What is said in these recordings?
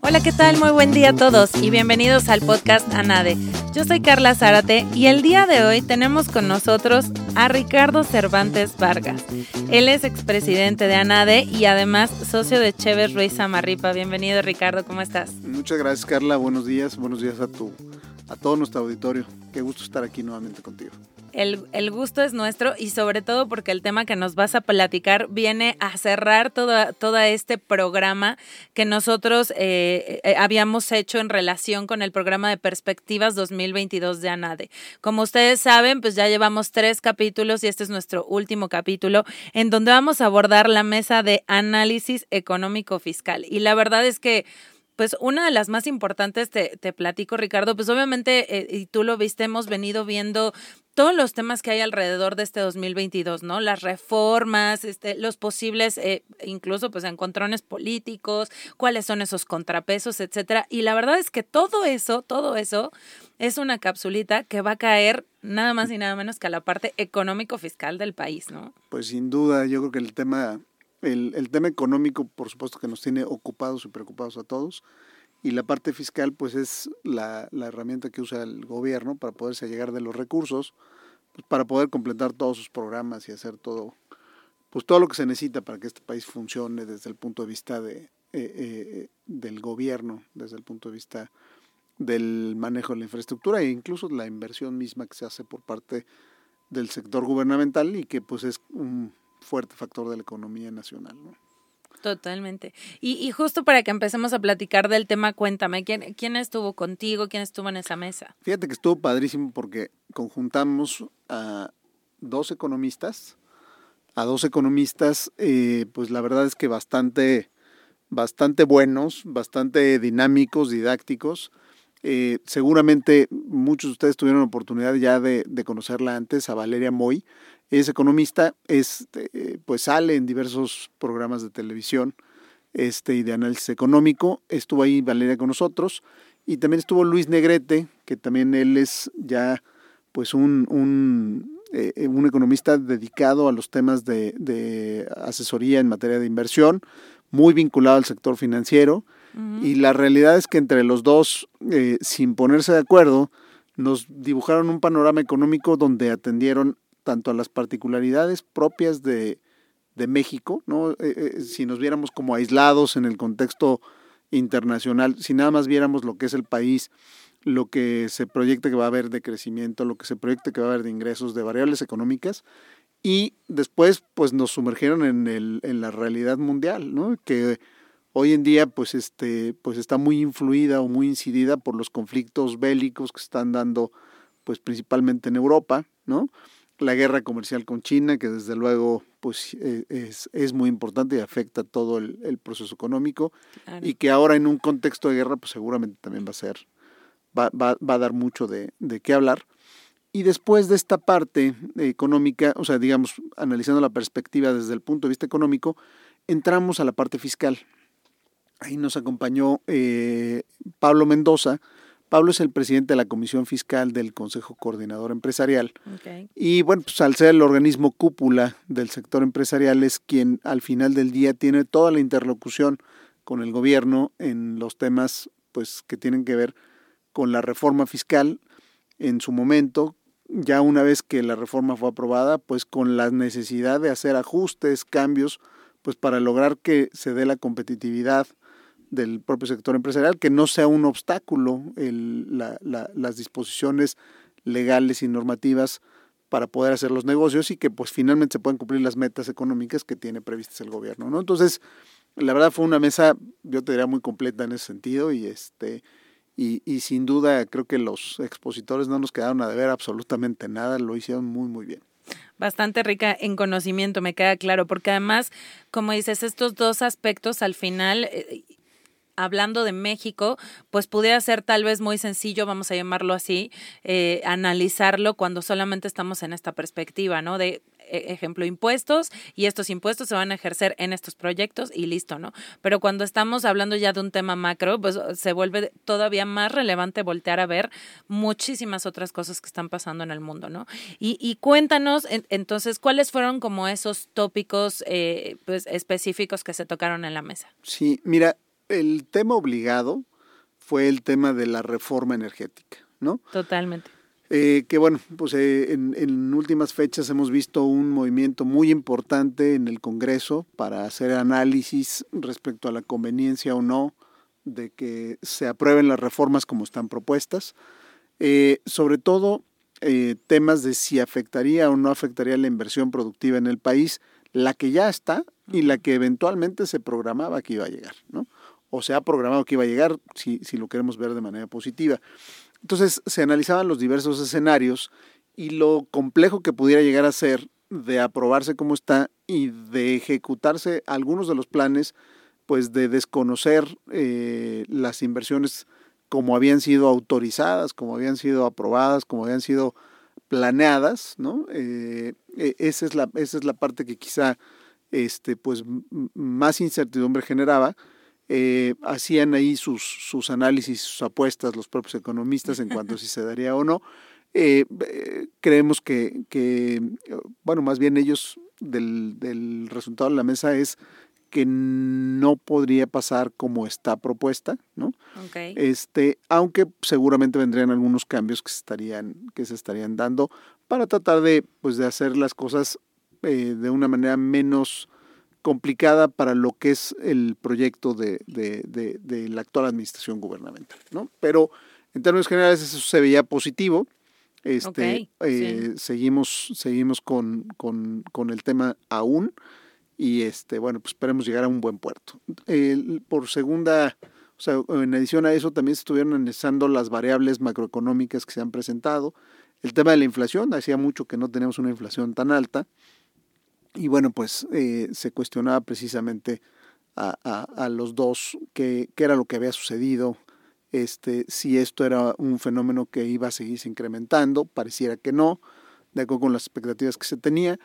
Hola, ¿qué tal? Muy buen día a todos y bienvenidos al podcast ANADE. Yo soy Carla Zárate y el día de hoy tenemos con nosotros a Ricardo Cervantes Vargas. Él es expresidente de ANADE y además socio de Chévez Ruiz Amarripa. Bienvenido Ricardo, ¿cómo estás? Muchas gracias Carla, buenos días, buenos días a tu a todo nuestro auditorio. Qué gusto estar aquí nuevamente contigo. El, gusto es nuestro y sobre todo porque el tema que nos vas a platicar viene a cerrar todo este programa que nosotros eh, eh, habíamos hecho en relación con el programa de Perspectivas 2022 de ANADE. Como ustedes saben, pues ya llevamos tres capítulos y este es nuestro último capítulo en donde vamos a abordar la mesa de análisis económico fiscal. Y la verdad es que pues una de las más importantes, te, te platico, Ricardo, pues obviamente, eh, y tú lo viste, hemos venido viendo todos los temas que hay alrededor de este 2022, ¿no? Las reformas, este, los posibles, eh, incluso pues encontrones políticos, cuáles son esos contrapesos, etcétera. Y la verdad es que todo eso, todo eso es una capsulita que va a caer nada más y nada menos que a la parte económico-fiscal del país, ¿no? Pues sin duda, yo creo que el tema el, el, tema económico, por supuesto, que nos tiene ocupados y preocupados a todos. Y la parte fiscal, pues es la, la herramienta que usa el gobierno para poderse llegar de los recursos, pues, para poder completar todos sus programas y hacer todo, pues todo lo que se necesita para que este país funcione desde el punto de vista de, eh, eh, del gobierno, desde el punto de vista del manejo de la infraestructura e incluso la inversión misma que se hace por parte del sector gubernamental y que pues es un fuerte factor de la economía nacional. Totalmente. Y, justo para que empecemos a platicar del tema, cuéntame, ¿quién, ¿quién estuvo contigo? ¿Quién estuvo en esa mesa? Fíjate que estuvo padrísimo porque conjuntamos a dos economistas, a dos economistas, eh, pues la verdad es que bastante, bastante buenos, bastante dinámicos, didácticos. Eh, seguramente muchos de ustedes tuvieron la oportunidad ya de, de conocerla antes, a Valeria Moy es economista, este, pues sale en diversos programas de televisión este, y de análisis económico. Estuvo ahí Valeria con nosotros y también estuvo Luis Negrete, que también él es ya pues un, un, eh, un economista dedicado a los temas de, de, asesoría en materia de inversión, muy vinculado al sector financiero. Y la realidad es que entre los dos, eh, sin ponerse de acuerdo, nos dibujaron un panorama económico donde atendieron tanto a las particularidades propias de, México, ¿no? Eh, eh, si nos viéramos como aislados en el contexto internacional, si nada más viéramos lo que es el país, lo que se proyecta que va a haber de crecimiento, lo que se proyecta que va a haber de ingresos, de variables económicas, y después pues nos sumergieron en, el, en la realidad mundial, ¿no? que hoy en día pues, este, pues está muy influida o muy incidida por los conflictos bélicos que están dando pues principalmente en Europa, ¿no? La guerra comercial con China, que desde luego pues, e, es, es muy importante y afecta todo el, el proceso económico, y que ahora en un contexto de guerra pues seguramente también va a ser, va, va, va a dar mucho de, de qué hablar. Y después de esta parte económica, o sea, digamos, analizando la perspectiva desde el punto de vista económico, entramos a la parte fiscal. Ahí nos acompañó eh, Pablo Mendoza, Pablo es el presidente de la Comisión Fiscal del Consejo Coordinador Empresarial. Y bueno, pues al ser el organismo cúpula del sector empresarial es quien al final del día tiene toda la interlocución con el gobierno en los temas pues que tienen que ver con la reforma fiscal en su momento, ya una vez que la reforma fue aprobada, pues con la necesidad de hacer ajustes, cambios, pues para lograr que se dé la competitividad del propio sector empresarial, que no sea un obstáculo las disposiciones legales y normativas para poder hacer los negocios y que pues finalmente se puedan cumplir las metas económicas que tiene previstas el gobierno, ¿no? Entonces, la verdad fue una mesa, yo te diría, muy completa en ese sentido y este y, y sin duda creo que los expositores no nos quedaron a deber absolutamente nada, lo hicieron muy muy bien bastante rica en conocimiento, me queda claro, porque además, como dices, estos dos aspectos al final, eh, hablando de México, pues pudiera ser tal vez muy sencillo, vamos a llamarlo así, eh, analizarlo cuando solamente estamos en esta perspectiva, ¿no? De e, ejemplo, impuestos y estos impuestos se van a ejercer en estos proyectos y listo, ¿no? Pero cuando estamos hablando ya de un tema macro, pues se vuelve todavía más relevante voltear a ver muchísimas otras cosas que están pasando en el mundo, ¿no? Y, cuéntanos entonces cuáles fueron como esos tópicos eh, pues, específicos que se tocaron en la mesa. Sí, mira, el tema obligado fue el tema de la reforma energética, ¿no? Totalmente. Eh, que bueno, pues eh, en, últimas fechas hemos visto un movimiento muy importante en el Congreso para hacer análisis respecto a la conveniencia o no de que se aprueben las reformas como están propuestas. Eh, sobre todo temas de si afectaría o no afectaría la inversión productiva en el país, la que ya está y la que eventualmente se programaba que iba a llegar, ¿no? O se ha programado que iba a llegar, si, si lo queremos ver de manera positiva. Entonces se analizaban los diversos escenarios y lo complejo que pudiera llegar a ser de aprobarse como está y de ejecutarse algunos de los planes, pues de desconocer eh, las inversiones como habían sido autorizadas, como habían sido aprobadas, como habían sido planeadas, ¿no? Eh, e, esa, es la, esa es la parte que quizá este, pues, más incertidumbre generaba eh, hacían ahí sus, sus análisis, sus apuestas los propios economistas en cuanto a si se daría o no. Eh, eh, creemos que, que, bueno, más bien ellos del, del, resultado de la mesa es que no podría pasar como está propuesta, ¿no? Este, aunque seguramente vendrían algunos cambios que se estarían, que se estarían dando para tratar de, pues, de hacer las cosas de una manera menos complicada para lo que es el proyecto de, la actual administración gubernamental, ¿no? Pero en términos generales eso se veía positivo. Este, eh, Seguimos, seguimos con, con, el tema aún y este, bueno, pues esperemos llegar a un buen puerto. por segunda, o sea, en adición a eso también se estuvieron analizando las variables macroeconómicas que se han presentado. El tema de la inflación, hacía mucho que no tenemos una inflación tan alta. Y bueno, pues eh, se cuestionaba precisamente a, a, los dos qué, era lo que había sucedido, este, si esto era un fenómeno que iba a seguirse incrementando, pareciera que no, de acuerdo con las expectativas que se tenía.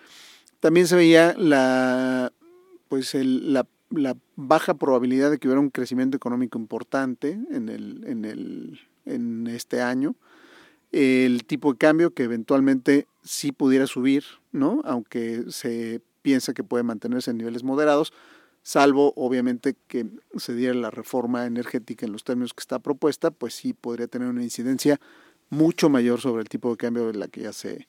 También se veía la, pues el, la baja probabilidad de que hubiera un crecimiento económico importante en, el, en, el, en este año el tipo de cambio que eventualmente sí pudiera subir, ¿no? Aunque se piensa que puede mantenerse en niveles moderados, salvo obviamente que se diera la reforma energética en los términos que está propuesta, pues sí podría tener una incidencia mucho mayor sobre el tipo de cambio de la que ya se,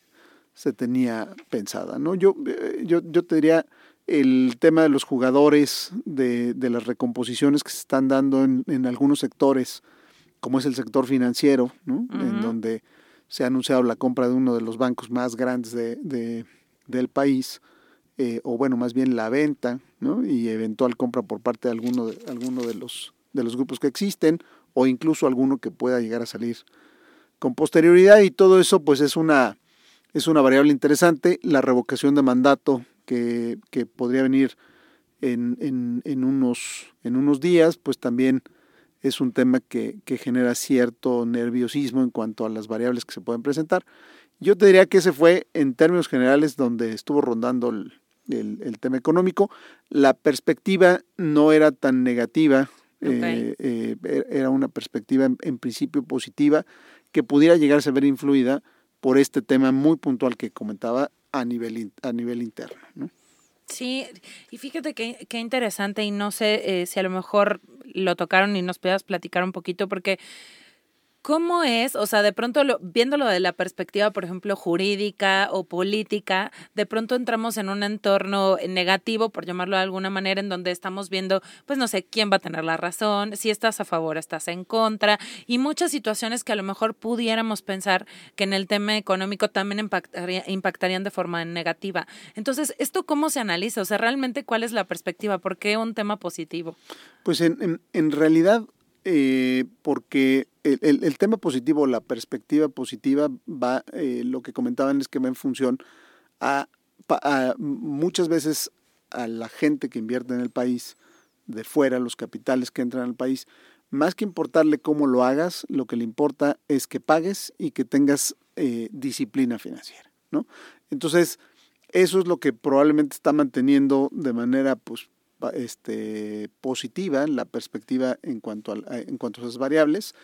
se tenía pensada, ¿no? Yo, eh, yo, yo te diría el tema de los jugadores, de, de las recomposiciones que se están dando en, en algunos sectores, como es el sector financiero, ¿no? En donde se ha anunciado la compra de uno de los bancos más grandes de, del país, eh, o bueno, más bien la venta, ¿no? Y eventual compra por parte de alguno de, alguno de, los, de los grupos que existen, o incluso alguno que pueda llegar a salir con posterioridad, y todo eso pues es una, es una variable interesante, la revocación de mandato que, que podría venir en, en, en, unos, en unos días, pues también es un tema que, genera cierto nerviosismo en cuanto a las variables que se pueden presentar. Yo te diría que ese fue, en términos generales, donde estuvo rondando el, tema económico. La perspectiva no era tan negativa, eh, eh, e, era una perspectiva en, principio positiva que pudiera llegarse a ver influida por este tema muy puntual que comentaba a nivel, a nivel interno. ¿no? Sí, y fíjate qué, interesante y no sé eh, si a lo mejor lo tocaron y nos puedas platicar un poquito porque ¿Cómo es? O sea, de pronto, lo, viéndolo de la perspectiva, por ejemplo, jurídica o política, de pronto entramos en un entorno negativo, por llamarlo de alguna manera, en donde estamos viendo, pues no sé, quién va a tener la razón, si estás a favor, estás en contra, y muchas situaciones que a lo mejor pudiéramos pensar que en el tema económico también impactarían de forma negativa. Entonces, ¿esto cómo se analiza? O sea, realmente, ¿cuál es la perspectiva? ¿Por qué un tema positivo? Pues en, en, en realidad eh, porque el, tema positivo, la perspectiva positiva, va, eh, lo que comentaban es que va en función a, muchas veces a la gente que invierte en el país, de fuera, los capitales que entran al país, más que importarle cómo lo hagas, lo que le importa es que pagues y que tengas eh, disciplina financiera, ¿no? Entonces, eso es lo que probablemente está manteniendo de manera pues, este, positiva la perspectiva en cuanto, a, en cuanto a esas variables.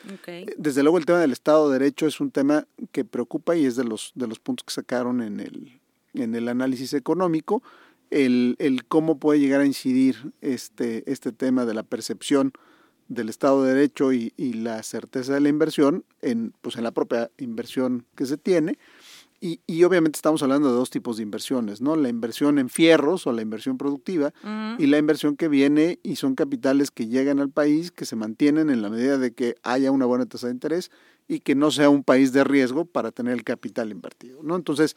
Desde luego el tema del Estado de Derecho es un tema que preocupa y es de los, de los puntos que sacaron en el, en el análisis económico, el, el cómo puede llegar a incidir este, este tema de la percepción del Estado de Derecho y, y, la certeza de la inversión en, pues en la propia inversión que se tiene y, y, obviamente estamos hablando de dos tipos de inversiones, ¿no? La inversión en fierros o la inversión productiva y la inversión que viene y son capitales que llegan al país, que se mantienen en la medida de que haya una buena tasa de interés y que no sea un país de riesgo para tener el capital invertido, ¿no? Entonces,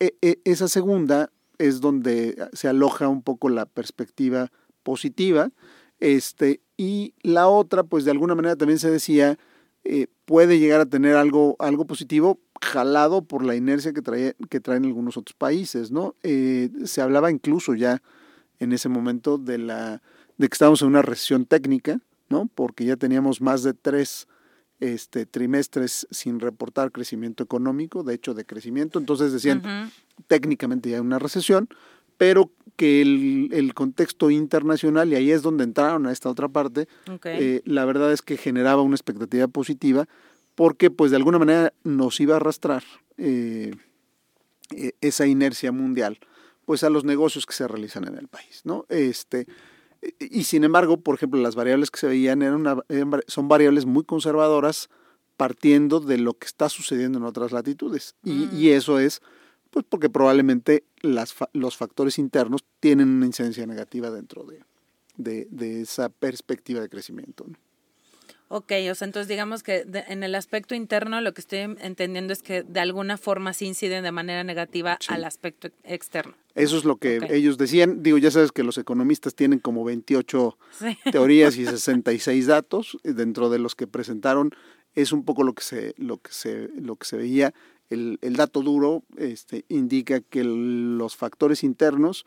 e, e, esa segunda es donde se aloja un poco la perspectiva positiva, este, y la otra, pues de alguna manera también se decía, eh, puede llegar a tener algo, algo positivo, jalado por la inercia que, trae, que traen algunos otros países, ¿no? Eh, se hablaba incluso ya en ese momento de, la, de que estábamos en una recesión técnica, ¿no? Porque ya teníamos más de tres este, trimestres sin reportar crecimiento económico, de hecho de crecimiento, entonces decían técnicamente ya una recesión, pero que el, el, contexto internacional, y ahí es donde entraron a esta otra parte, eh, la verdad es que generaba una expectativa positiva porque pues de alguna manera nos iba a arrastrar eh, e, esa inercia mundial pues a los negocios que se realizan en el país, ¿no? Este, y sin embargo, por ejemplo, las variables que se veían eran, una, son variables muy conservadoras partiendo de lo que está sucediendo en otras latitudes. Y, y mm. eso es pues porque probablemente las, los factores internos tienen una incidencia negativa dentro de, de, de esa perspectiva de crecimiento. ¿no? Ok, o sea, entonces digamos que en el aspecto interno lo que estoy entendiendo es que de alguna forma sí inciden de manera negativa al aspecto externo. Eso es lo que ellos decían. Digo, ya sabes que los economistas tienen como 28 teorías y 66 datos dentro de los que presentaron. Es un poco lo que se, lo que se, lo que se veía. El, el dato duro este, indica que los factores internos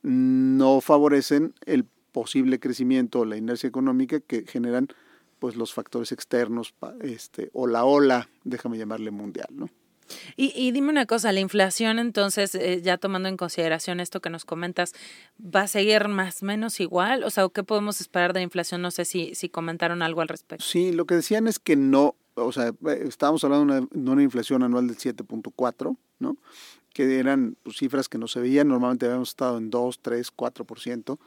no favorecen el posible crecimiento o la inercia económica que generan pues los factores externos este, o la ola, déjame llamarle mundial, ¿no? Y, y dime una cosa, la inflación entonces, eh, ya tomando en consideración esto que nos comentas, ¿va a seguir más o menos igual? O sea, ¿qué podemos esperar de inflación? No sé si, si comentaron algo al respecto. Sí, lo que decían es que no, o sea, eh, estábamos hablando de una, de una inflación anual del 7.4, ¿no? Que eran pues, cifras que no se veían, normalmente habíamos estado en 2, 3, 4%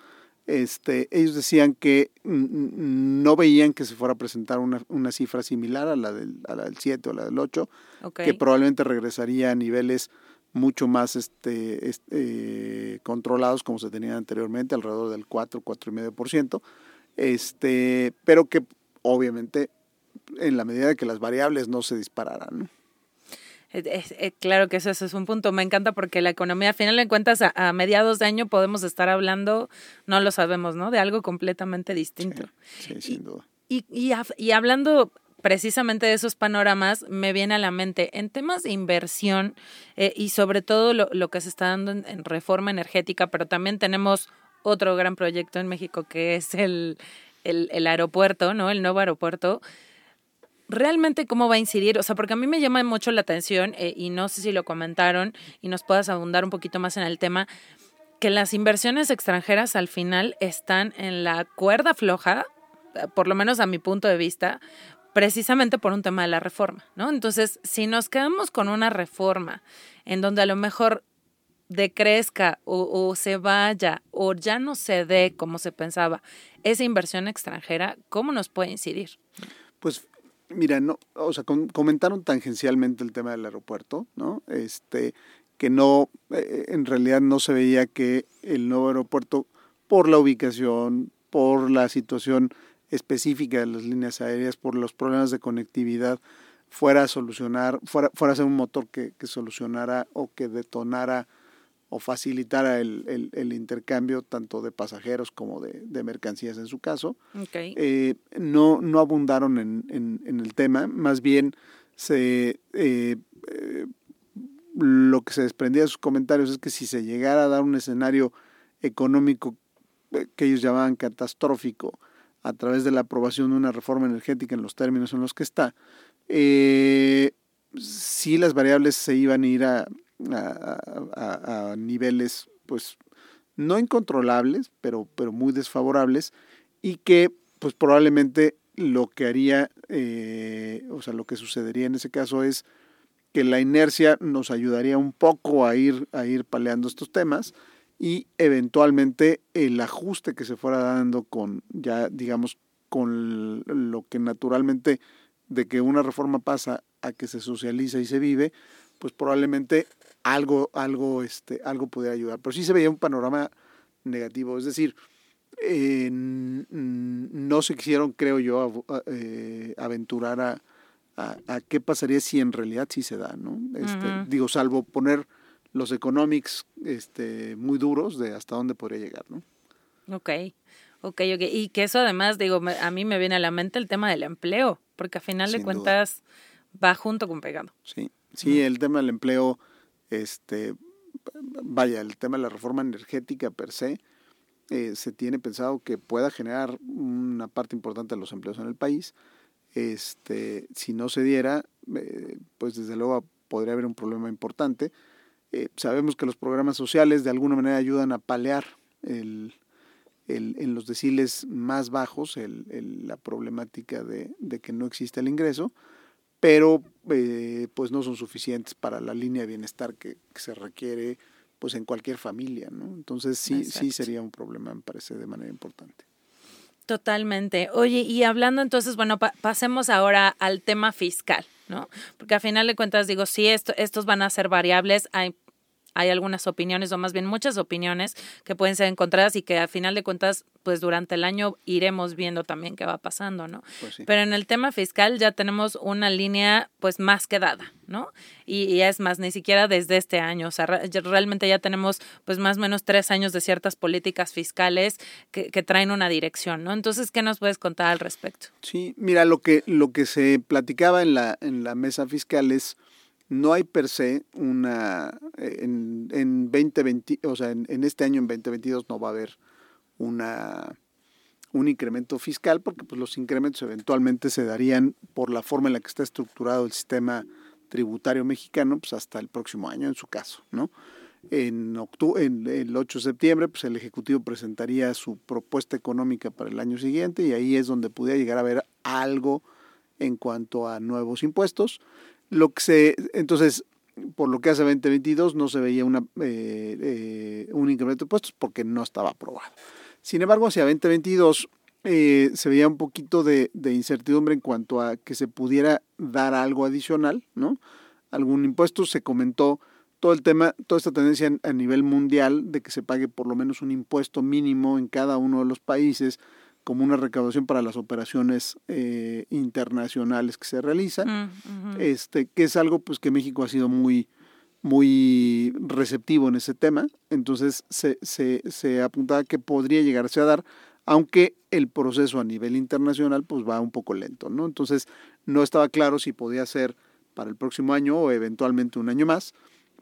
este, ellos decían que no veían que se fuera a presentar una, una cifra similar a la, del, a la del 7 o la del 8, que probablemente regresaría a niveles mucho más este, este, controlados como se tenían anteriormente, alrededor del 4, 4,5%, este, pero que obviamente en la medida de que las variables no se dispararan. ¿no? Claro que eso, es un punto. Me encanta porque la economía, a final de cuentas, a, mediados de año podemos estar hablando, no lo sabemos, ¿no? De algo completamente distinto. Sí, sin duda. Y, y, y, hablando precisamente de esos panoramas, me viene a la mente en temas de inversión eh, y sobre todo lo, lo, que se está dando en, en reforma energética, pero también tenemos otro gran proyecto en México que es el, el, el aeropuerto, ¿no? El nuevo aeropuerto realmente cómo va a incidir, o sea, porque a mí me llama mucho la atención eh, y no sé si lo comentaron y nos puedas abundar un poquito más en el tema, que las inversiones extranjeras al final están en la cuerda floja, eh, por lo menos a mi punto de vista, precisamente por un tema de la reforma, ¿no? Entonces, si nos quedamos con una reforma en donde a lo mejor decrezca o, o, se vaya o ya no se dé como se pensaba esa inversión extranjera, ¿cómo nos puede incidir? Pues Mira, no, o sea, comentaron tangencialmente el tema del aeropuerto, ¿no? Este, que no, eh, en realidad no se veía que el nuevo aeropuerto, por la ubicación, por la situación específica de las líneas aéreas, por los problemas de conectividad, fuera a solucionar, fuera, fuera a ser un motor que, que solucionara o que detonara o facilitara el, el, intercambio tanto de pasajeros como de, de mercancías en su caso. Eh, no, no abundaron en, en, en, el tema, más bien se, eh, eh, lo que se desprendía de sus comentarios es que si se llegara a dar un escenario económico que ellos llamaban catastrófico a través de la aprobación de una reforma energética en los términos en los que está, sí las variables se iban a ir a, a, niveles, pues, no incontrolables, pero, pero muy desfavorables, y que, pues, probablemente lo que haría, eh, o sea, lo que sucedería en ese caso es que la inercia nos ayudaría un poco a ir, a ir paleando estos temas y eventualmente el ajuste que se fuera dando con, ya digamos, con lo que naturalmente de que una reforma pasa a que se socializa y se vive, pues probablemente algo, algo, este, algo pudiera ayudar. Pero sí se veía un panorama negativo, es decir, eh, no se quisieron, creo yo, eh, aventurar a, a, qué pasaría si en realidad sí se da, ¿no? Este, Digo, salvo poner los economics este, muy duros de hasta dónde podría llegar, ¿no? Ok, ok, ok. Y que eso además, digo, a mí me viene a la mente el tema del empleo, porque a final de cuentas va junto con pegado. Sí, sí, el tema del empleo, este, vaya, el tema de la reforma energética per se, eh, se tiene pensado que pueda generar una parte importante de los empleos en el país. Este, si no se diera, eh, pues desde luego podría haber un problema importante. Eh, sabemos que los programas sociales de alguna manera ayudan a palear el, el, en los deciles más bajos la problemática de, que no existe el ingreso, pero pues no son suficientes para la línea de bienestar que, que se requiere pues en cualquier familia, ¿no? Entonces sí, sí sería un problema, me parece, de manera importante. Totalmente. Oye, y hablando entonces, bueno, pasemos ahora al tema fiscal, ¿no? Porque a final de cuentas digo, sí, esto, estos van a ser variables, hay hay algunas opiniones, o más bien muchas opiniones que pueden ser encontradas y que a final de cuentas, pues durante el año iremos viendo también qué va pasando, ¿no? Pues Pero en el tema fiscal ya tenemos una línea pues más que dada, ¿no? Y, es más, ni siquiera desde este año, o sea, realmente ya tenemos pues más o menos tres años de ciertas políticas fiscales que, que traen una dirección, ¿no? Entonces, ¿qué nos puedes contar al respecto? Sí, mira, lo que, lo que se platicaba en la, en la mesa fiscal es no hay per se una, eh, en, en 2020, o sea, en, este año, en 2022, no va a haber una, un incremento fiscal, porque pues, los incrementos eventualmente se darían por la forma en la que está estructurado el sistema tributario mexicano, pues hasta el próximo año, en su caso, ¿no? En, en el 8 de septiembre, pues el Ejecutivo presentaría su propuesta económica para el año siguiente y ahí es donde pudiera llegar a haber algo en cuanto a nuevos impuestos. Lo que se, entonces, por lo que hace 2022 no se veía una, eh, eh, un incremento de impuestos porque no estaba aprobado. Sin embargo, hacia 2022 eh, se veía un poquito de, incertidumbre en cuanto a que se pudiera dar algo adicional, ¿no? Algún impuesto, se comentó todo el tema, toda esta tendencia a nivel mundial de que se pague por lo menos un impuesto mínimo en cada uno de los países como una recaudación para las operaciones eh, internacionales que se realizan, mm, este, que es algo pues que México ha sido muy, muy receptivo en ese tema, entonces se, se, se apuntaba que podría llegarse a dar, aunque el proceso a nivel internacional pues va un poco lento, ¿no? Entonces no estaba claro si podía ser para el próximo año o eventualmente un año más,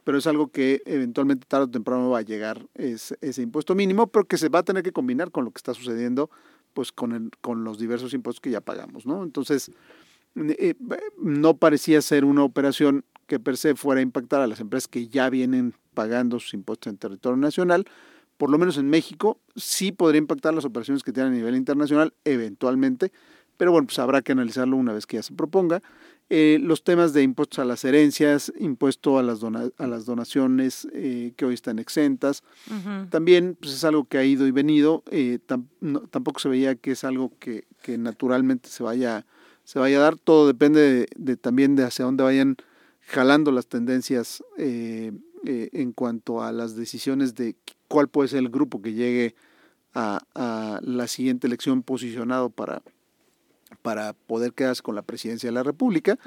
pero es algo que eventualmente tarde o temprano va a llegar ese, ese impuesto mínimo, pero que se va a tener que combinar con lo que está sucediendo pues con, el, con los diversos impuestos que ya pagamos, ¿no? Entonces, eh, no parecía ser una operación que per se fuera a impactar a las empresas que ya vienen pagando sus impuestos en territorio nacional, por lo menos en México, sí podría impactar las operaciones que tienen a nivel internacional eventualmente, pero bueno, pues habrá que analizarlo una vez que ya se proponga. Eh, los temas de impuestos a las herencias, impuesto a las, a las donaciones eh, que hoy están exentas, también pues, es algo que ha ido y venido, eh, tampoco se veía que es algo que, que, naturalmente se vaya, se vaya a dar, todo depende de, también de hacia dónde vayan jalando las tendencias en cuanto a las decisiones de cuál puede ser el grupo que llegue a, a la siguiente elección posicionado para para poder quedarse con la presidencia de la República.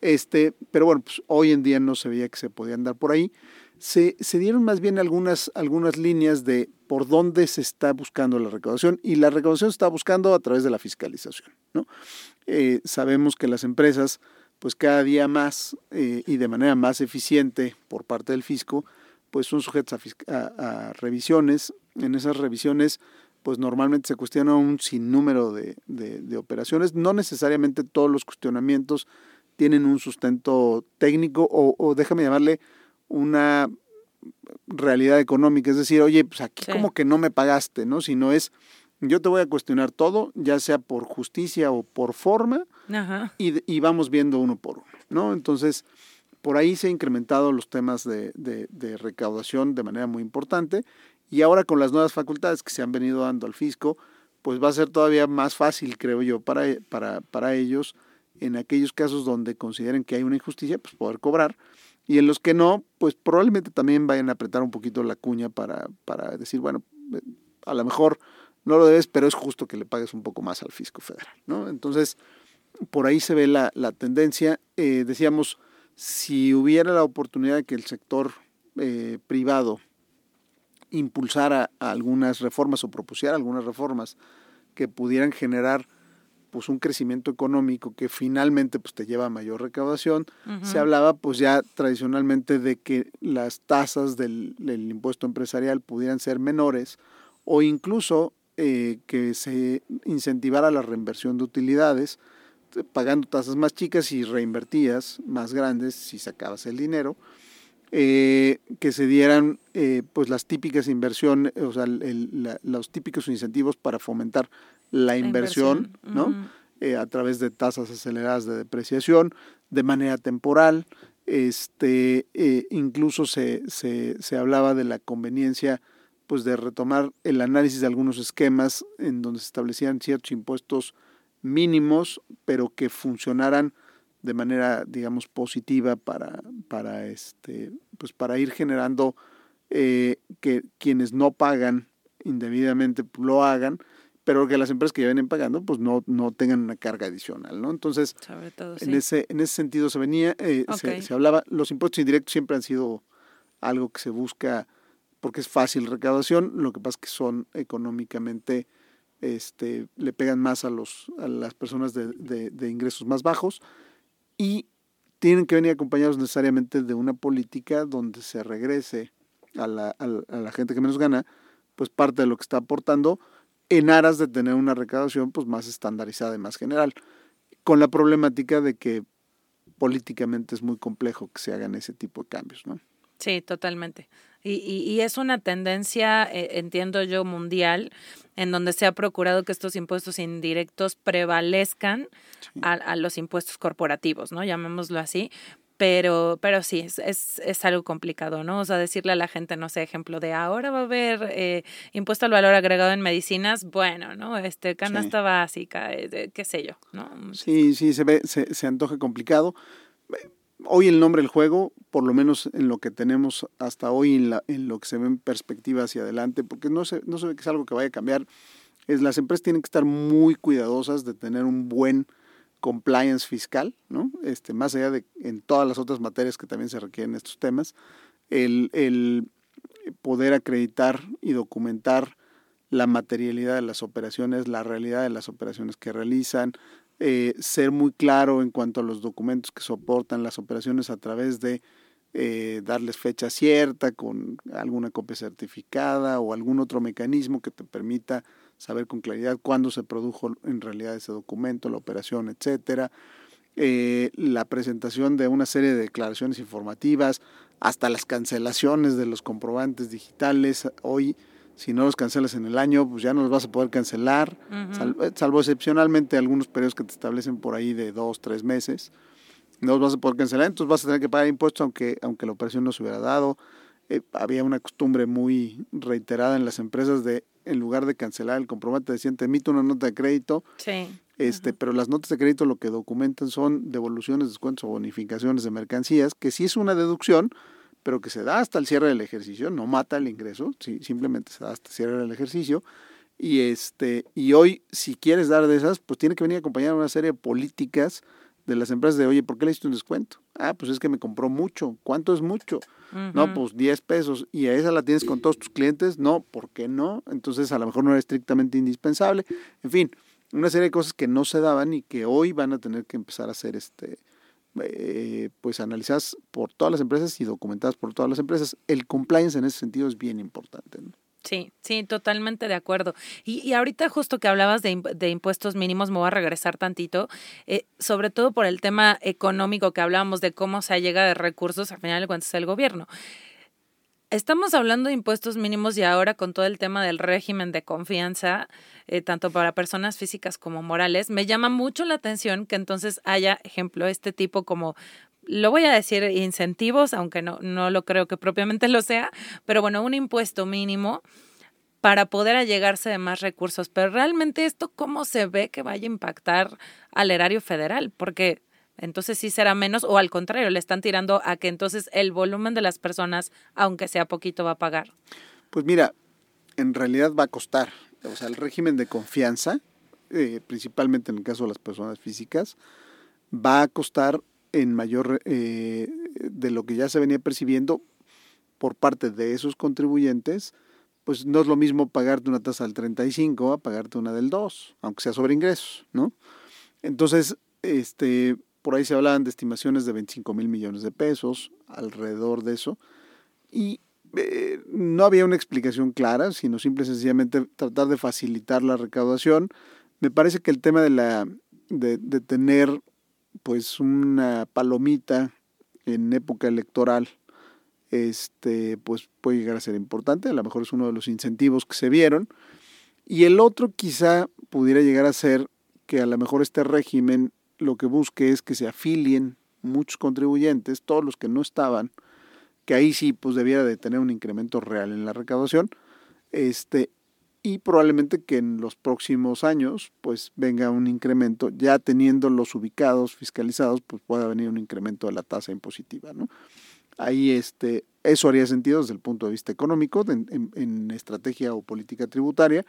este, pero bueno, pues hoy en día no se veía que se podía andar por ahí. Se, se, dieron más bien algunas, algunas líneas de por dónde se está buscando la recaudación y la recaudación se está buscando a través de la fiscalización. ¿no? Eh, sabemos que las empresas, pues cada día más eh, y de manera más eficiente por parte del fisco, pues son sujetas a, a revisiones. En esas revisiones pues normalmente se cuestiona un sinnúmero de, de, operaciones. No necesariamente todos los cuestionamientos tienen un sustento técnico o, o déjame llamarle una realidad económica. Es decir, oye, pues aquí como que no me pagaste, ¿no? Sino es, yo te voy a cuestionar todo, ya sea por justicia o por forma, Y, y, vamos viendo uno por uno, ¿no? Entonces, por ahí se han incrementado los temas de, de, recaudación de manera muy importante y ahora con las nuevas facultades que se han venido dando al fisco, pues va a ser todavía más fácil, creo yo, para, para, para ellos, en aquellos casos donde consideren que hay una injusticia, pues poder cobrar. Y en los que no, pues probablemente también vayan a apretar un poquito la cuña para, para decir, bueno, eh, a lo mejor no lo debes, pero es justo que le pagues un poco más al fisco federal, ¿no? Entonces, por ahí se ve la, la tendencia. Eh, decíamos, si hubiera la oportunidad de que el sector eh, privado impulsara algunas reformas o propusiera algunas reformas que pudieran generar pues un crecimiento económico que finalmente pues te lleva a mayor recaudación. Se hablaba pues ya tradicionalmente de que las tasas del, impuesto empresarial pudieran ser menores o incluso eh, que se incentivara la reinversión de utilidades pagando tasas más chicas y reinvertidas más grandes si sacabas el dinero, eh, que se dieran eh, pues las típicas inversiones, o sea, los típicos incentivos para fomentar la, inversión, ¿no? Eh, a través de tasas aceleradas de depreciación, de manera temporal, este, incluso se, se, se hablaba de la conveniencia pues de retomar el análisis de algunos esquemas en donde se establecían ciertos impuestos mínimos, pero que funcionaran de manera, digamos, positiva para, para, este, pues para ir generando eh, que quienes no pagan indebidamente lo hagan, pero que las empresas que ya vienen pagando pues no, no tengan una carga adicional, ¿no? Entonces, en, ese, en ese sentido se venía, eh, se, se, hablaba, los impuestos indirectos siempre han sido algo que se busca porque es fácil recaudación, lo que pasa es que son económicamente este, le pegan más a, los, a las personas de, de, ingresos más bajos y tienen que venir acompañados necesariamente de una política donde se regrese a la, a la gente que menos gana, pues parte de lo que está aportando en aras de tener una recaudación pues más estandarizada y más general, con la problemática de que políticamente es muy complejo que se hagan ese tipo de cambios, ¿no? Sí, totalmente. Y, y, es una tendencia, eh, entiendo yo, mundial, en donde se ha procurado que estos impuestos indirectos prevalezcan a, los impuestos corporativos, ¿no? Llamémoslo así. Pero, pero sí, es, es, es, algo complicado, ¿no? O sea, decirle a la gente, no sé, ejemplo de ahora va a haber eh, impuesto al valor agregado en medicinas, bueno, ¿no? Este, canasta básica, eh, qué sé yo, ¿no? Sí, sí, se ve, se, se antoja complicado hoy el nombre del juego, por lo menos en lo que tenemos hasta hoy, en, en lo que se ve en perspectiva hacia adelante, porque no se, no se ve que es algo que vaya a cambiar, es las empresas tienen que estar muy cuidadosas de tener un buen compliance fiscal, ¿no? Este, más allá de en todas las otras materias que también se requieren estos temas, el, el poder acreditar y documentar la materialidad de las operaciones, la realidad de las operaciones que realizan, eh, ser muy claro en cuanto a los documentos que soportan las operaciones a través de eh, darles fecha cierta con alguna copia certificada o algún otro mecanismo que te permita saber con claridad cuándo se produjo en realidad ese documento, la operación, etcétera. Eh, la presentación de una serie de declaraciones informativas, hasta las cancelaciones de los comprobantes digitales. Hoy si no los cancelas en el año, pues ya no los vas a poder cancelar, eh, salvo, excepcionalmente algunos periodos que te establecen por ahí de dos, tres meses. No los vas a poder cancelar, entonces vas a tener que pagar impuestos aunque, aunque la operación no se hubiera dado. Eh, había una costumbre muy reiterada en las empresas de, en lugar de cancelar el comprobante, decían, te emito una nota de crédito. Sí. Este, Pero las notas de crédito lo que documentan son devoluciones, descuentos o bonificaciones de mercancías, que sí es una deducción, pero que se da hasta el cierre del ejercicio, no mata el ingreso, sí, simplemente se da hasta el cierre del ejercicio. Y, este, y hoy, si quieres dar de esas, pues tiene que venir acompañada una serie de políticas de las empresas de, oye, ¿por qué le hiciste un descuento? Ah, pues es que me compró mucho. ¿Cuánto es mucho? No, pues 10 pesos. ¿Y a esa la tienes con todos tus clientes? No, ¿por qué no? Entonces a lo mejor no era estrictamente indispensable. En fin, una serie de cosas que no se daban y que hoy van a tener que empezar a hacer este, eh, pues analizadas por todas las empresas y documentadas por todas las empresas. El compliance en ese sentido es bien importante. Sí, sí, totalmente de acuerdo. Y, y ahorita justo que hablabas de, de, impuestos mínimos, me voy a regresar tantito, eh, sobre todo por el tema económico que hablábamos de cómo se llega de recursos, al final de cuentas, el gobierno. Estamos hablando de impuestos mínimos y ahora con todo el tema del régimen de confianza, eh, tanto para personas físicas como morales, me llama mucho la atención que entonces haya, ejemplo, este tipo como lo voy a decir incentivos, aunque no, no lo creo que propiamente lo sea, pero bueno, un impuesto mínimo para poder allegarse de más recursos. Pero realmente esto, ¿cómo se ve que vaya a impactar al erario federal? Porque entonces sí será menos o al contrario, le están tirando a que entonces el volumen de las personas, aunque sea poquito, va a pagar. Pues mira, en realidad va a costar. O sea, el régimen de confianza, eh, principalmente en el caso de las personas físicas, va a costar en mayor eh, de lo que ya se venía percibiendo por parte de esos contribuyentes, pues no es lo mismo pagarte una tasa del 35 a pagarte una del 2, aunque sea sobre ingresos, ¿no? Entonces, este, por ahí se hablaban de estimaciones de 25 mil millones de pesos, alrededor de eso, y eh, no había una explicación clara, sino simple y sencillamente tratar de facilitar la recaudación. Me parece que el tema de, la, de, de tener pues una palomita en época electoral, este, pues puede llegar a ser importante, a lo mejor es uno de los incentivos que se vieron. Y el otro quizá pudiera llegar a ser que a lo mejor este régimen lo que busque es que se afilien muchos contribuyentes, todos los que no estaban, que ahí sí pues debiera de tener un incremento real en la recaudación, este, y probablemente que en los próximos años pues venga un incremento, ya teniendo los ubicados fiscalizados, pues pueda venir un incremento de la tasa impositiva, ¿no? Ahí este, eso haría sentido desde el punto de vista económico, en, estrategia o política tributaria,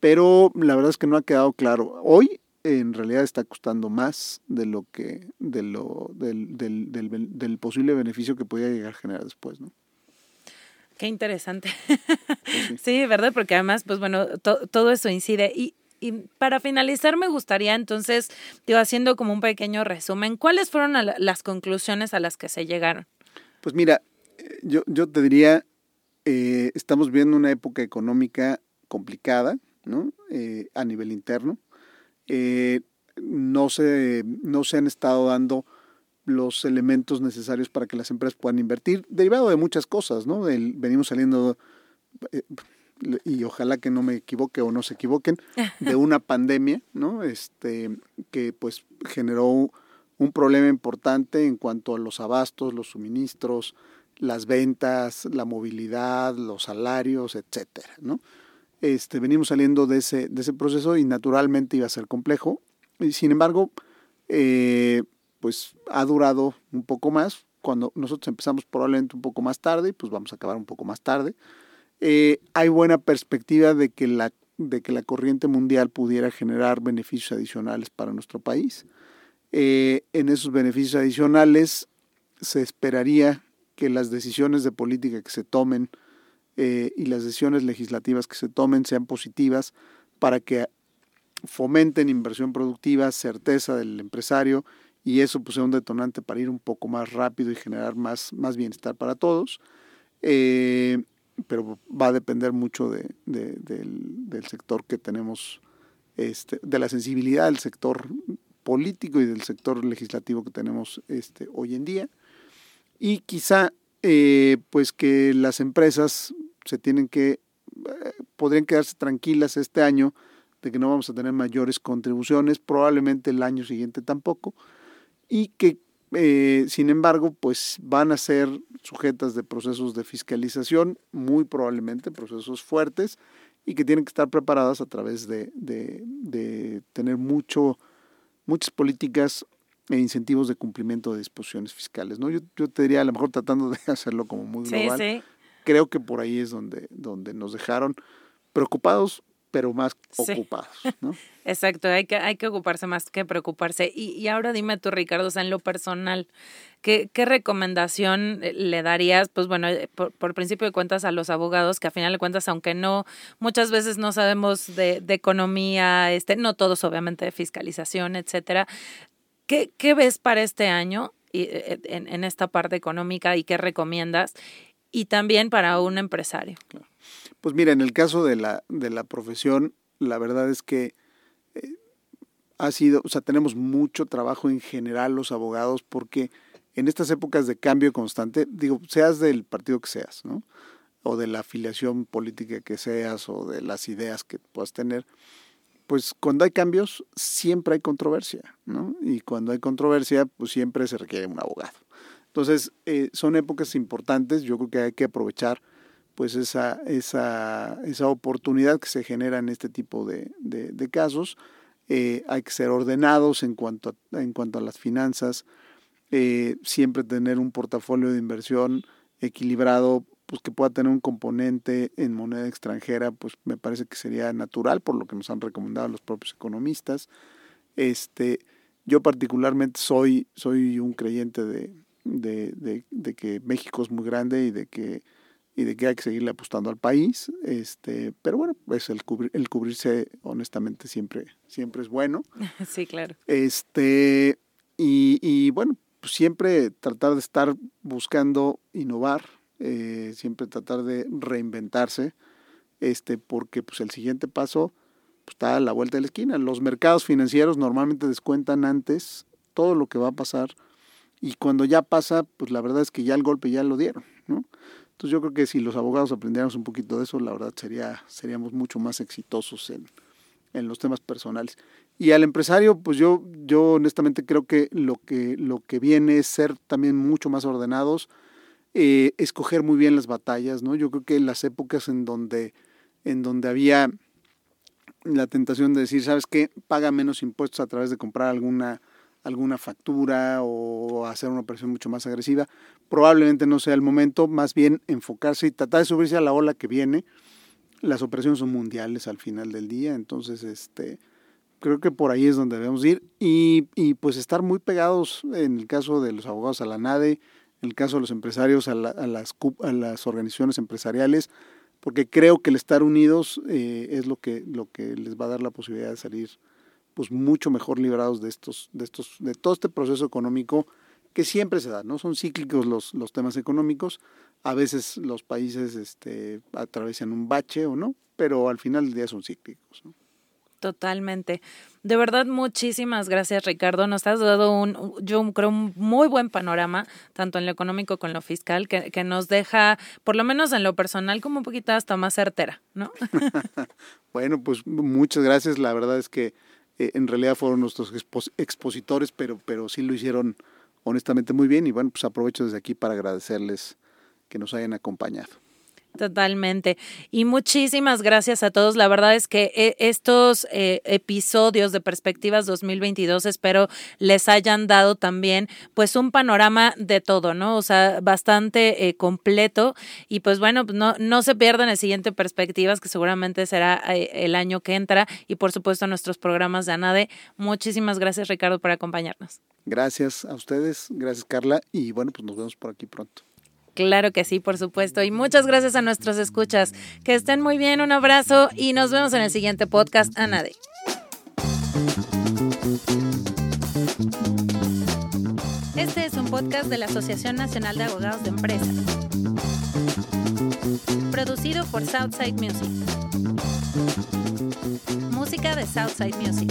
pero la verdad es que no ha quedado claro. Hoy en realidad está costando más de lo que, de lo, del, del, del, del posible beneficio que podría llegar a generar después, ¿no? Qué interesante. sí. ¿verdad? Porque además, pues bueno, todo eso incide. Y, y para finalizar, me gustaría entonces, digo, haciendo como un pequeño resumen, ¿cuáles fueron las conclusiones a las que se llegaron? Pues mira, yo, yo te diría, eh, estamos viendo una época económica complicada, ¿no? Eh, a nivel interno. Eh, no, se, no se han estado dando los elementos necesarios para que las empresas puedan invertir, derivado de muchas cosas, ¿no? venimos saliendo, eh, y ojalá que no me equivoque o no se equivoquen, de una pandemia, ¿no? Este, que pues generó un problema importante en cuanto a los abastos, los suministros, las ventas, la movilidad, los salarios, etcétera, ¿no? Este, venimos saliendo de ese, proceso y naturalmente iba a ser complejo. Sin embargo, eh, pues ha durado un poco más. Cuando nosotros empezamos probablemente un poco más tarde, pues vamos a acabar un poco más tarde. Eh, hay buena perspectiva de que, la, de que la corriente mundial pudiera generar beneficios adicionales para nuestro país. Eh, en esos beneficios adicionales se esperaría que las decisiones de política que se tomen eh, y las decisiones legislativas que se tomen sean positivas para que fomenten inversión productiva, certeza del empresario y eso pues es un detonante para ir un poco más rápido y generar más, más bienestar para todos. Eh, pero va a depender mucho de, del, sector que tenemos, este, de la sensibilidad del sector político y del sector legislativo que tenemos este, hoy en día. Y quizá eh, pues que las empresas se tienen que, eh, podrían quedarse tranquilas este año de que no vamos a tener mayores contribuciones, probablemente el año siguiente tampoco, y que eh, sin embargo pues van a ser sujetas de procesos de fiscalización, muy probablemente procesos fuertes y que tienen que estar preparadas a través de, de, de tener mucho, muchas políticas e incentivos de cumplimiento de disposiciones fiscales. ¿no? Yo, yo te diría, a lo mejor tratando de hacerlo como muy global, creo que por ahí es donde, donde nos dejaron preocupados, pero más ocupados, ¿no? Exacto, hay que, hay que ocuparse más que preocuparse. Y, y ahora dime tú, Ricardo, o sea, en lo personal, ¿qué, ¿qué recomendación eh, le darías, pues bueno, eh, por, por, principio de cuentas a los abogados, que a final de cuentas, aunque no, muchas veces no sabemos de, de economía, este, no todos obviamente de fiscalización, etcétera, ¿qué, qué ves para este año? Y, eh, en, en esta parte económica y qué recomiendas y también para un empresario. Pues mira, en el caso de la, de la profesión, la verdad es que eh, ha sido, o sea, tenemos mucho trabajo en general los abogados porque en estas épocas de cambio constante, digo, seas del partido que seas, ¿no? O de la afiliación política que seas o de las ideas que puedas tener, pues cuando hay cambios siempre hay controversia, ¿no? Y cuando hay controversia, pues siempre se requiere un abogado. Entonces, eh, son épocas importantes, yo creo que hay que aprovechar pues esa, esa, esa oportunidad que se genera en este tipo de, de, casos. Eh, hay que ser ordenados en cuanto a, en cuanto a las finanzas, eh, siempre tener un portafolio de inversión equilibrado, pues que pueda tener un componente en moneda extranjera, pues me parece que sería natural por lo que nos han recomendado los propios economistas. Este, yo particularmente soy, soy un creyente de, de, de que México es muy grande y de que y de que hay que seguirle apostando al país. Este, pero bueno, pues el, el cubrirse honestamente siempre, siempre es bueno. Sí, claro. Este, y, y bueno, pues siempre tratar de estar buscando innovar, eh, siempre tratar de reinventarse, este, porque pues el siguiente paso pues, está a la vuelta de la esquina. Los mercados financieros normalmente descuentan antes todo lo que va a pasar y cuando ya pasa, pues la verdad es que ya el golpe ya lo dieron, ¿no? Entonces yo creo que si los abogados aprendiéramos un poquito de eso, la verdad sería, seríamos mucho más exitosos en, en los temas personales. Y al empresario, pues yo, yo honestamente creo que lo que, lo que viene es ser también mucho más ordenados, eh, escoger muy bien las batallas, ¿no? Yo creo que las épocas en donde, en donde había la tentación de decir, ¿sabes qué? Paga menos impuestos a través de comprar alguna alguna factura o hacer una operación mucho más agresiva. Probablemente no sea el momento, más bien enfocarse y tratar de subirse a la ola que viene. Las operaciones son mundiales al final del día, entonces este creo que por ahí es donde debemos ir y, y pues estar muy pegados en el caso de los abogados a la NADE, en el caso de los empresarios a, las, a las organizaciones empresariales, porque creo que el estar unidos eh, es lo que, lo que les va a dar la posibilidad de salir pues mucho mejor librados de estos, de estos, de todo este proceso económico que siempre se da, ¿no? Son cíclicos los, los temas económicos, a veces los países este, atraviesan un bache o no, pero al final del día son cíclicos, ¿no? Totalmente. De verdad, muchísimas gracias, Ricardo. Nos has dado un, yo creo, un muy buen panorama, tanto en lo económico como en lo fiscal, que, que nos deja, por lo menos en lo personal, como un poquito hasta más certera, ¿no? bueno, pues muchas gracias. La verdad es que eh, en realidad fueron nuestros expositores, pero, pero sí lo hicieron honestamente muy bien y bueno, pues aprovecho desde aquí para agradecerles que nos hayan acompañado. Totalmente. Y muchísimas gracias a todos. La verdad es que eh, estos eh, episodios de Perspectivas 2022 espero les hayan dado también pues un panorama de todo, ¿no? O sea, bastante eh, completo. Y pues bueno, no, no se pierdan el siguiente Perspectivas, que seguramente será el año que entra. Y por supuesto nuestros programas de ANADE. Muchísimas gracias Ricardo por acompañarnos. Gracias a ustedes, gracias Carla. Y bueno, pues nos vemos por aquí pronto. Claro que sí, por supuesto. Y muchas gracias a nuestros escuchas. Que estén muy bien, un abrazo y nos vemos en el siguiente podcast. Anade. Este es un podcast de la Asociación Nacional de Abogados de Empresas. Producido por Southside Music. Música de Southside Music.